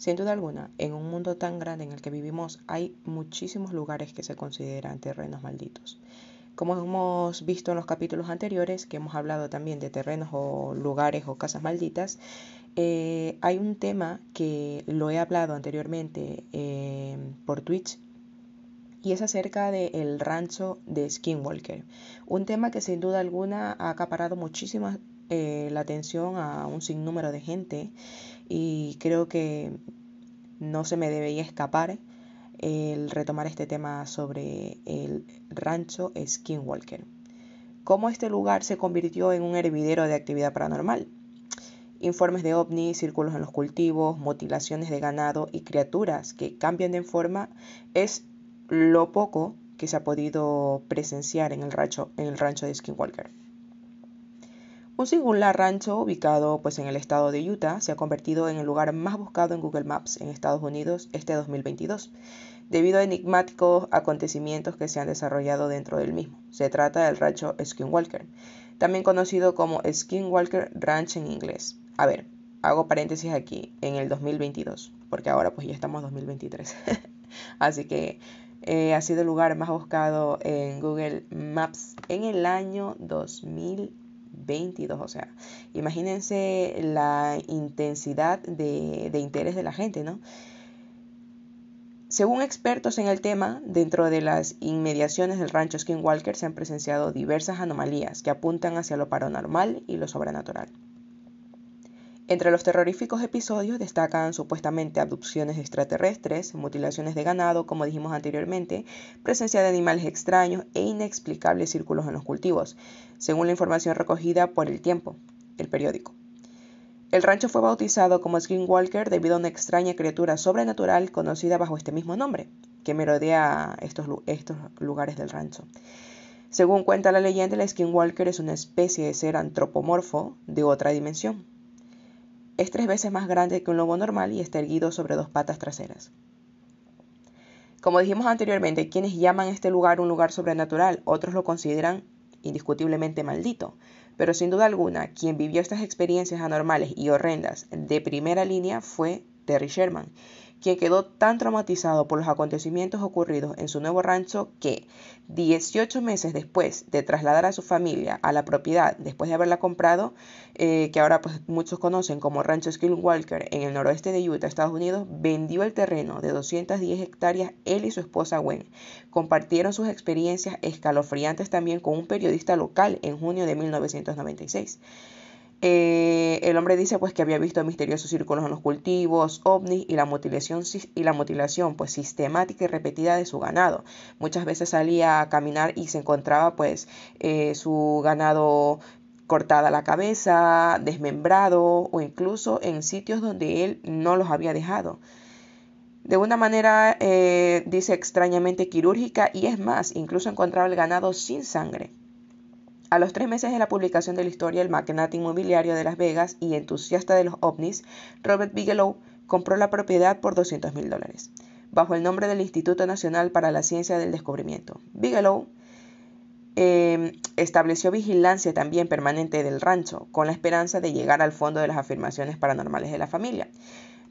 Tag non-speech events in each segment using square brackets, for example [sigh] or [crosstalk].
Sin duda alguna, en un mundo tan grande en el que vivimos hay muchísimos lugares que se consideran terrenos malditos. Como hemos visto en los capítulos anteriores, que hemos hablado también de terrenos o lugares o casas malditas, eh, hay un tema que lo he hablado anteriormente eh, por Twitch y es acerca del rancho de Skinwalker. Un tema que sin duda alguna ha acaparado muchísima eh, la atención a un sinnúmero de gente y creo que no se me debería escapar el retomar este tema sobre el rancho Skinwalker. Cómo este lugar se convirtió en un hervidero de actividad paranormal. Informes de ovnis, círculos en los cultivos, mutilaciones de ganado y criaturas que cambian de forma es lo poco que se ha podido presenciar en el rancho, en el rancho de Skinwalker. Un singular rancho ubicado pues, en el estado de Utah se ha convertido en el lugar más buscado en Google Maps en Estados Unidos este 2022, debido a enigmáticos acontecimientos que se han desarrollado dentro del mismo. Se trata del rancho Skinwalker, también conocido como Skinwalker Ranch en inglés. A ver, hago paréntesis aquí, en el 2022, porque ahora pues ya estamos en 2023. [laughs] Así que eh, ha sido el lugar más buscado en Google Maps en el año 2022. 22. O sea, imagínense la intensidad de, interés de la gente, ¿no? Según expertos en el tema, dentro de las inmediaciones del rancho Skinwalker se han presenciado diversas anomalías que apuntan hacia lo paranormal y lo sobrenatural. Entre los terroríficos episodios destacan supuestamente abducciones extraterrestres, mutilaciones de ganado, como dijimos anteriormente, presencia de animales extraños e inexplicables círculos en los cultivos, según la información recogida por El Tiempo, el periódico. El rancho fue bautizado como Skinwalker debido a una extraña criatura sobrenatural conocida bajo este mismo nombre, que merodea estos, estos lugares del rancho. Según cuenta la leyenda, el Skinwalker es una especie de ser antropomorfo de otra dimensión es tres veces más grande que un lobo normal y está erguido sobre dos patas traseras. Como dijimos anteriormente, quienes llaman este lugar un lugar sobrenatural, otros lo consideran indiscutiblemente maldito, pero sin duda alguna, quien vivió estas experiencias anormales y horrendas de primera línea fue Terry Sherman, quien quedó tan traumatizado por los acontecimientos ocurridos en su nuevo rancho que 18 meses después de trasladar a su familia a la propiedad, después de haberla comprado, eh, que ahora pues, muchos conocen como Rancho Skinwalker en el noroeste de Utah, Estados Unidos, vendió el terreno de 210 hectáreas él y su esposa Gwen. Compartieron sus experiencias escalofriantes también con un periodista local en junio de 1996. Eh, el hombre dice pues que había visto misteriosos círculos en los cultivos, ovnis y la mutilación, y la mutilación pues sistemática y repetida de su ganado. Muchas veces salía a caminar y se encontraba pues eh, su ganado cortada la cabeza, desmembrado o incluso en sitios donde él no los había dejado. De una manera, eh, dice extrañamente quirúrgica y es más, incluso encontraba el ganado sin sangre. A los tres meses de la publicación de la historia, el magnate inmobiliario de Las Vegas y entusiasta de los ovnis, Robert Bigelow, compró la propiedad por 200 mil dólares, bajo el nombre del Instituto Nacional para la Ciencia del Descubrimiento. Bigelow em, estableció vigilancia también permanente del rancho, con la esperanza de llegar al fondo de las afirmaciones paranormales de la familia.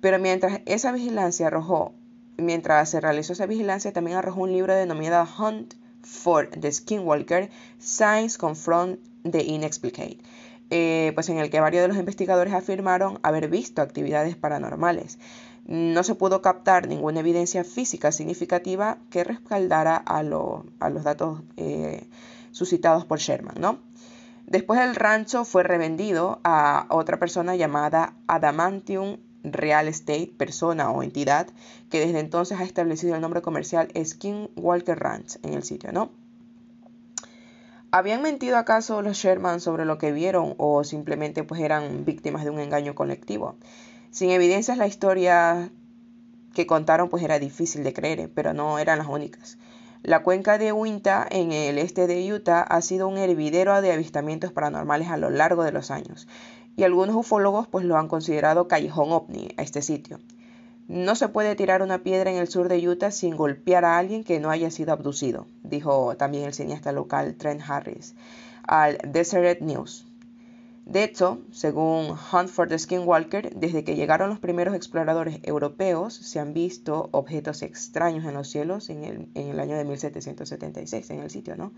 Pero mientras esa vigilancia arrojó, mientras se realizó esa vigilancia, también arrojó un libro denominado Hunt for the Skinwalker, Science Confront the Inexplicate, eh, pues en el que varios de los investigadores afirmaron haber visto actividades paranormales. No se pudo captar ninguna evidencia física significativa que respaldara a, los datos eh, suscitados por Sherman, ¿no? Después el rancho fue revendido a otra persona llamada Adamantium real estate, persona o entidad que desde entonces ha establecido el nombre comercial Skinwalker Ranch en el sitio, ¿no? ¿Habían mentido acaso los Sherman sobre lo que vieron o simplemente pues eran víctimas de un engaño colectivo? Sin evidencias la historia que contaron pues era difícil de creer, pero no eran las únicas. La cuenca de Uinta en el este de Utah ha sido un hervidero de avistamientos paranormales a lo largo de los años y algunos ufólogos pues lo han considerado callejón ovni a este sitio. No se puede tirar una piedra en el sur de Utah sin golpear a alguien que no haya sido abducido, dijo también el cineasta local Trent Harris al Deseret News. De hecho, según Hunt for the Skinwalker, desde que llegaron los primeros exploradores europeos se han visto objetos extraños en los cielos en el, en el año de 1776 en el sitio, ¿no?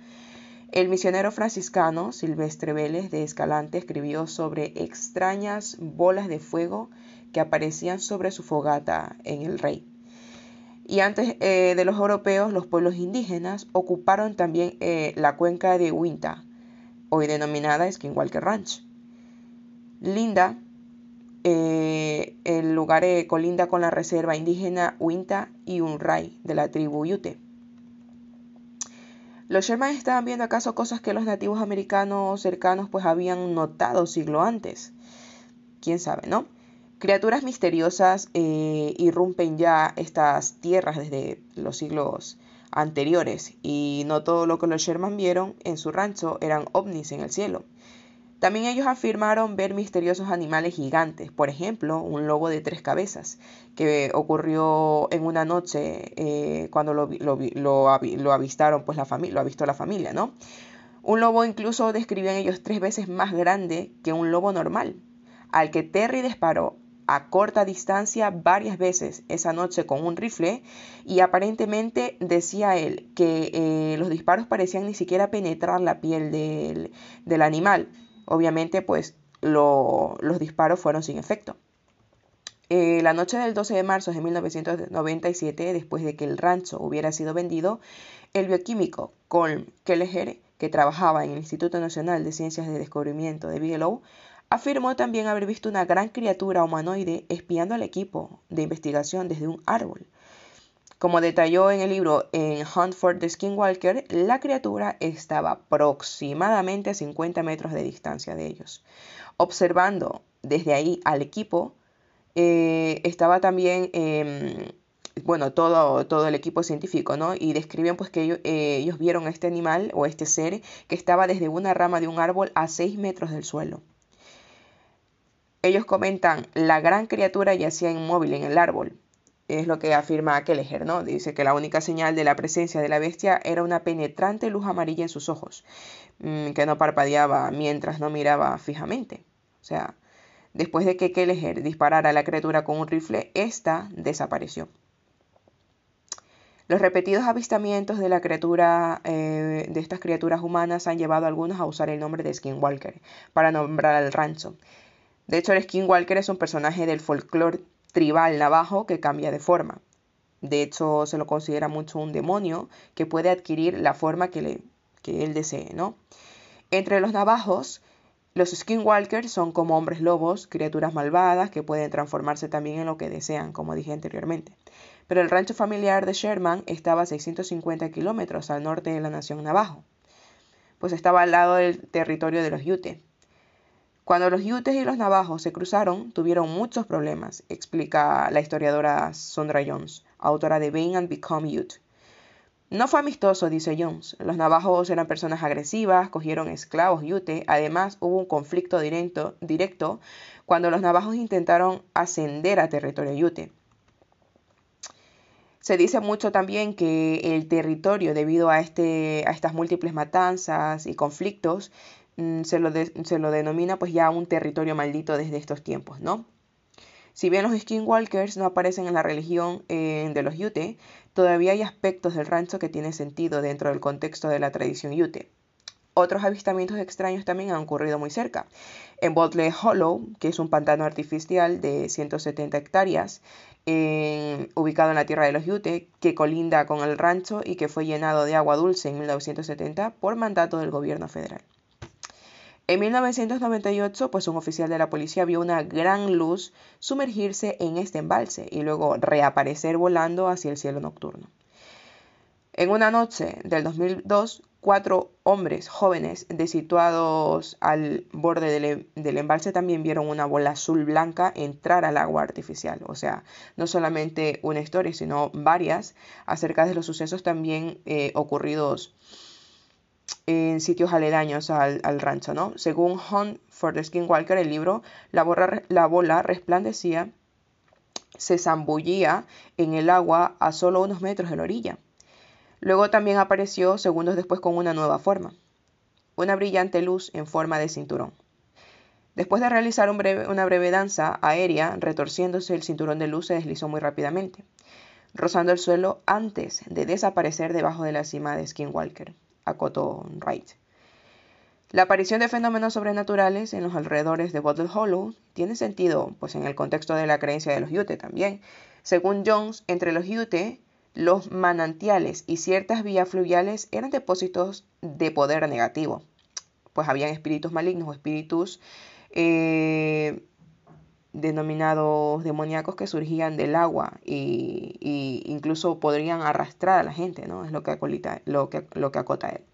El misionero franciscano Silvestre Vélez de Escalante escribió sobre extrañas bolas de fuego que aparecían sobre su fogata en el Rey. Y antes eh, de los europeos, los pueblos indígenas ocuparon también eh, la cuenca de Uinta, hoy denominada Skinwalker Ranch. Linda, eh, el lugar colinda con la reserva indígena Uinta y Unray de la tribu Ute. Los Sherman estaban viendo acaso cosas que los nativos americanos cercanos pues habían notado siglo antes. Quién sabe, ¿no? Criaturas misteriosas eh, irrumpen ya estas tierras desde los siglos anteriores y no todo lo que los Sherman vieron en su rancho eran ovnis en el cielo. También ellos afirmaron ver misteriosos animales gigantes, por ejemplo, un lobo de tres cabezas, que ocurrió en una noche eh, cuando lo, lo, avistaron, pues la familia, lo la familia, ¿no? Un lobo incluso describían ellos tres veces más grande que un lobo normal, al que Terry disparó a corta distancia varias veces esa noche con un rifle y aparentemente decía él que eh, los disparos parecían ni siquiera penetrar la piel del animal, Obviamente, pues los disparos fueron sin efecto. Eh, la noche del 12 de marzo de 1997, después de que el rancho hubiera sido vendido, el bioquímico Colm Kelleher, que trabajaba en el Instituto Nacional de Ciencias de Descubrimiento de Bigelow, afirmó también haber visto una gran criatura humanoide espiando al equipo de investigación desde un árbol. Como detalló en el libro en Hunt for the Skinwalker, la criatura estaba aproximadamente a 50 metros de distancia de ellos. Observando desde ahí al equipo, eh, estaba también, em, bueno, todo, todo el equipo científico, ¿no? Y describen pues que ellos, eh, ellos vieron a este animal o este ser que estaba desde una rama de un árbol a 6 metros del suelo. Ellos comentan, la gran criatura yacía inmóvil en el árbol, es lo que afirma Kelleher, ¿no? Dice que la única señal de la presencia de la bestia era una penetrante luz amarilla en sus ojos, mm, que no parpadeaba mientras no miraba fijamente. O sea, después de que Kelleher disparara a la criatura con un rifle, ésta desapareció. Los repetidos avistamientos de la criatura, eh, de estas criaturas humanas han llevado a algunos a usar el nombre de Skinwalker para nombrar al rancho. De hecho, el Skinwalker es un personaje del folclore tribal navajo que cambia de forma. De hecho, se lo considera mucho un demonio que puede adquirir la forma que, le, que él desee, ¿no? Entre los navajos, los skinwalkers son como hombres lobos, criaturas malvadas que pueden transformarse también en lo que desean, como dije anteriormente. Pero el rancho familiar de Sherman estaba a 650 kilómetros al norte de la nación navajo, pues estaba al lado del territorio de los Ute. Cuando los Utes y los navajos se cruzaron, tuvieron muchos problemas, explica la historiadora Sondra Jones, autora de Being and Become Ute. No fue amistoso, dice Jones. Los navajos eran personas agresivas, cogieron esclavos Ute. Además, hubo un conflicto directo, directo cuando los navajos intentaron ascender a territorio Ute. Se dice mucho también que el territorio, debido a, este, a estas múltiples matanzas y conflictos, se lo, se lo denomina pues ya un territorio maldito desde estos tiempos, ¿no? Si bien los skinwalkers no aparecen en la religión eh, de los Ute, todavía hay aspectos del rancho que tienen sentido dentro del contexto de la tradición Ute. Otros avistamientos extraños también han ocurrido muy cerca. En Botley Hollow, que es un pantano artificial de 170 hectáreas, ubicado en la tierra de los Ute, que colinda con el rancho y que fue llenado de agua dulce en 1970 por mandato del gobierno federal. En 1998, pues un oficial de la policía vio una gran luz sumergirse en este embalse y luego reaparecer volando hacia el cielo nocturno. En una noche del 2002, cuatro hombres jóvenes situados al borde del, del, embalse también vieron una bola azul blanca entrar al agua artificial. O sea, no solamente una historia, sino varias acerca de los sucesos también eh, ocurridos en sitios aledaños al, rancho, ¿no? Según Hunt for the Skinwalker, el libro, la, la bola resplandecía, se zambullía en el agua a solo unos metros de la orilla. Luego también apareció segundos después con una nueva forma, una brillante luz en forma de cinturón. Después de realizar una breve danza aérea, retorciéndose, el cinturón de luz se deslizó muy rápidamente, rozando el suelo antes de desaparecer debajo de la cima de Skinwalker, acotó Wright. La aparición de fenómenos sobrenaturales en los alrededores de Bottle Hollow tiene sentido, pues en el contexto de la creencia de los Ute también. Según Jones, entre los Ute, los manantiales y ciertas vías fluviales eran depósitos de poder negativo, pues habían espíritus malignos o espíritus eh, denominados demoníacos que surgían del agua y, incluso podrían arrastrar a la gente, ¿no? Es lo que, lo que, lo que acota él.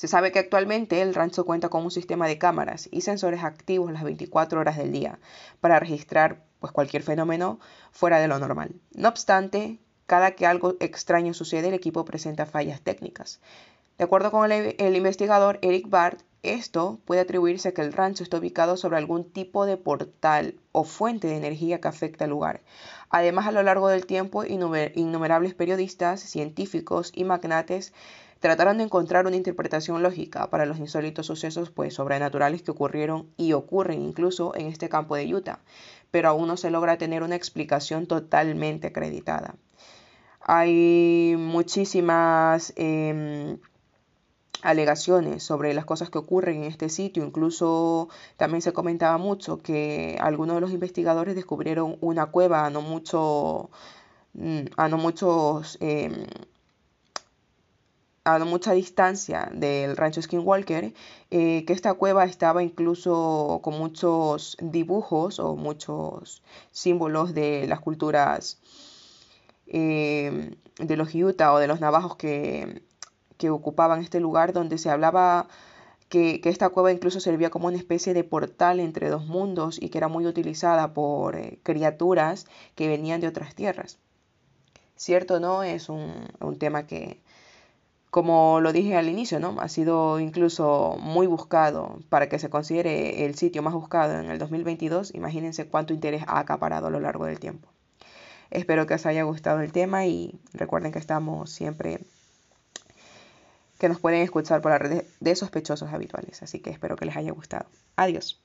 Se sabe que actualmente el rancho cuenta con un sistema de cámaras y sensores activos las 24 horas del día para registrar pues, cualquier fenómeno fuera de lo normal. No obstante, cada que algo extraño sucede, el equipo presenta fallas técnicas. De acuerdo con el, investigador Eric Bart, esto puede atribuirse a que el rancho está ubicado sobre algún tipo de portal o fuente de energía que afecta al lugar. Además, a lo largo del tiempo, innumerables periodistas, científicos y magnates trataron de encontrar una interpretación lógica para los insólitos sucesos pues, sobrenaturales que ocurrieron y ocurren incluso en este campo de Utah, pero aún no se logra tener una explicación totalmente acreditada. Hay muchísimas... Em, alegaciones sobre las cosas que ocurren en este sitio. Incluso también se comentaba mucho que algunos de los investigadores descubrieron una cueva a no mucho mm, a no muchos em, a no mucha distancia del rancho Skinwalker, eh, que esta cueva estaba incluso con muchos dibujos o muchos símbolos de las culturas em, de los Utah o de los navajos que que ocupaban este lugar donde se hablaba que, esta cueva incluso servía como una especie de portal entre dos mundos y que era muy utilizada por eh, criaturas que venían de otras tierras. Cierto, ¿no? Es un, un, tema que, como lo dije al inicio, ¿no? Ha sido incluso muy buscado para que se considere el sitio más buscado en el 2022. Imagínense cuánto interés ha acaparado a lo largo del tiempo. Espero que os haya gustado el tema y recuerden que estamos siempre que nos pueden escuchar por la red de sospechosos habituales. Así que espero que les haya gustado. Adiós.